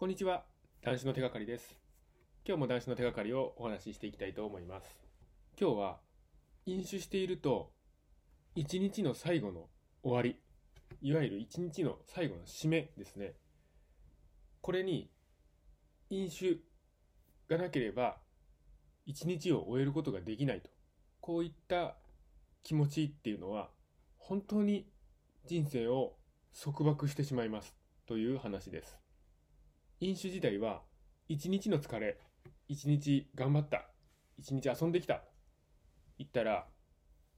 こんにちは。男子の手がかりです。今日も男子の手がかりをお話ししていきたいと思います。今日は飲酒していると一日の最後の終わりいわゆる一日の最後の締めですね。これに飲酒がなければ一日を終えることができないと。こういった気持ちっていうのは本当に人生を束縛してしまいますという話です。飲酒時代は一日の疲れ一日頑張った一日遊んできた言ったら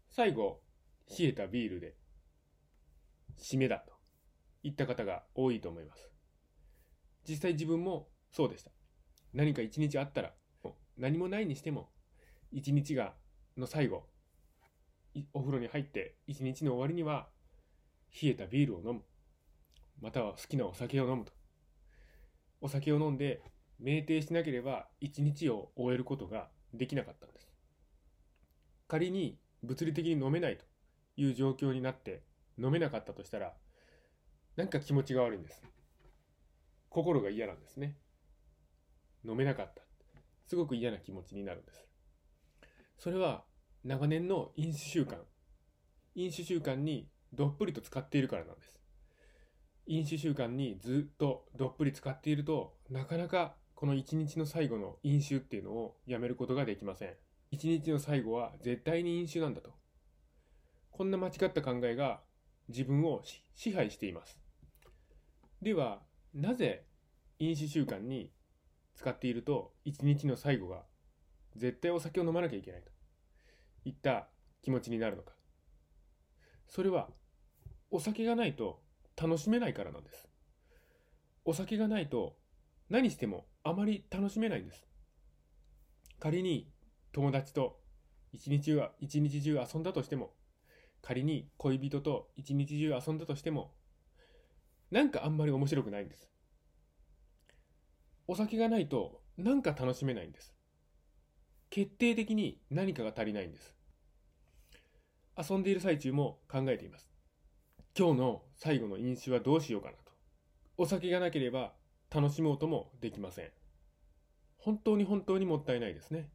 最後冷えたビールで締めだと言った方が多いと思います。実際自分もそうでした。何か一日あったら何もないにしても一日がの最後お風呂に入って一日の終わりには冷えたビールを飲む。または好きなお酒を飲むと。お酒を飲んで酩酊しなければ一日を終えることができなかったんです。仮に物理的に飲めないという状況になって飲めなかったとしたらなんか気持ちが悪いんです。心が嫌なんですね。飲めなかった。すごく嫌な気持ちになるんです。それは長年の飲酒習慣。飲酒習慣にどっぷりと使っているからなんです。飲酒習慣にずっとどっぷり使っているとなかなかこの一日の最後の飲酒っていうのをやめることができません。一日の最後は絶対に飲酒なんだと。こんな間違った考えが自分を支配しています。ではなぜ飲酒習慣に使っていると一日の最後が絶対お酒を飲まなきゃいけないといった気持ちになるのか。それはお酒がないと楽しめないからなんです。お酒がないと何してもあまり楽しめないんです。仮に友達と一日は一日中遊んだとしても、仮に恋人と一日中遊んだとしても、なんかあんまり面白くないんです。お酒がないとなんか楽しめないんです。決定的に何かが足りないんです。遊んでいる最中も考えています。今日の最後の飲酒はどうしようかなと。お酒がなければ楽しもうともできません。本当に本当にもったいないですね。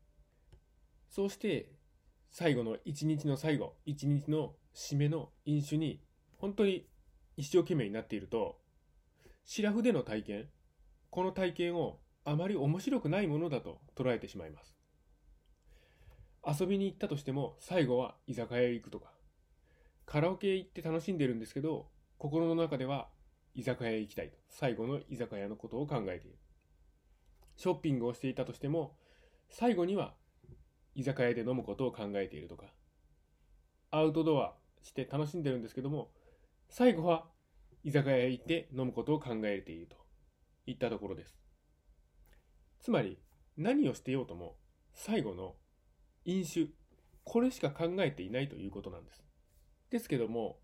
そうして最後の一日の最後、一日の締めの飲酒に本当に一生懸命になっていると、シラフでの体験、この体験をあまり面白くないものだと捉えてしまいます。遊びに行ったとしても最後は居酒屋へ行くとか、カラオケ行って楽しんでるんですけど、心の中では居酒屋へ行きたいと。最後の居酒屋のことを考えている。ショッピングをしていたとしても、最後には居酒屋で飲むことを考えているとか、アウトドアして楽しんでるんですけども、最後は居酒屋へ行って飲むことを考えているといったところです。つまり、何をしてようとも、最後の飲酒、これしか考えていないということなんです。ですけども、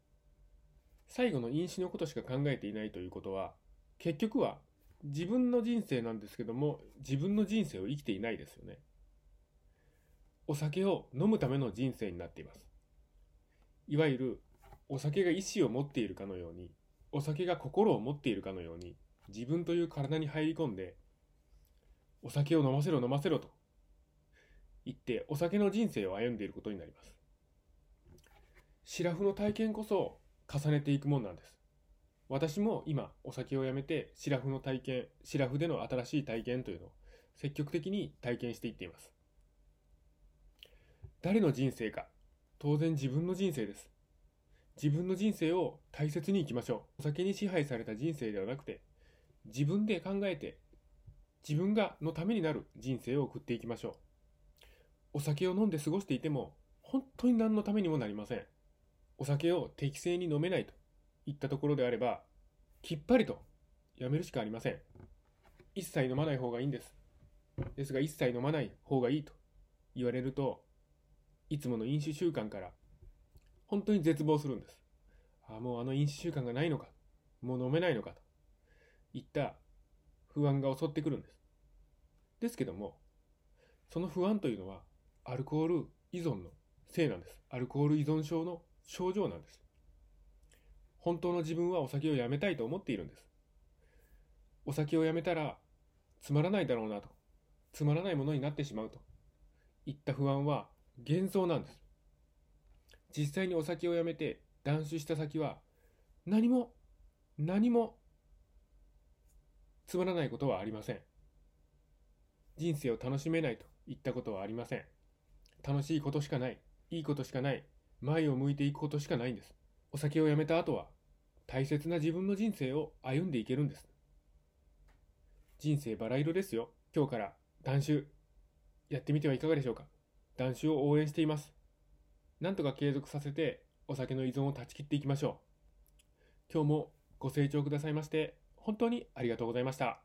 最後の飲酒のことしか考えていないということは、結局は自分の人生なんですけども、自分の人生を生きていないですよね。お酒を飲むための人生になっています。いわゆる、お酒が意志を持っているかのように、お酒が心を持っているかのように、自分という体に入り込んで、お酒を飲ませろ飲ませろと言って、お酒の人生を歩んでいることになります。シラフの体験こそ重ねていくもんなんです。私も今お酒をやめてシラフの体験、シラフでの新しい体験というのを積極的に体験していっています。誰の人生か？当然自分の人生です。自分の人生を大切に生きましょう。お酒に支配された人生ではなくて自分で考えて自分がのためになる人生を送っていきましょう。お酒を飲んで過ごしていても本当に何のためにもなりません。お酒を適正に飲めないといったところであれば、きっぱりとやめるしかありません。一切飲まない方がいいんです。ですが、一切飲まない方がいいと言われると、いつもの飲酒習慣から本当に絶望するんです。ああ、もうあの飲酒習慣がないのか、もう飲めないのかといった不安が襲ってくるんです。ですけども、その不安というのはアルコール依存のせいなんです。アルコール依存症の症状なんです。本当の自分はお酒をやめたいと思っているんです。お酒をやめたらつまらないだろうなと、つまらないものになってしまうといった不安は幻想なんです。実際にお酒をやめて断酒した先は何も何もつまらないことはありません。人生を楽しめないといったことはありません。楽しいことしかない、いいことしかない、前を向いていくことしかないんです。お酒をやめた後は大切な自分の人生を歩んでいけるんです。人生バラ色ですよ。今日から断酒やってみてはいかがでしょうか。断酒を応援しています。なんとか継続させてお酒の依存を断ち切っていきましょう。今日もご清聴くださいまして本当にありがとうございました。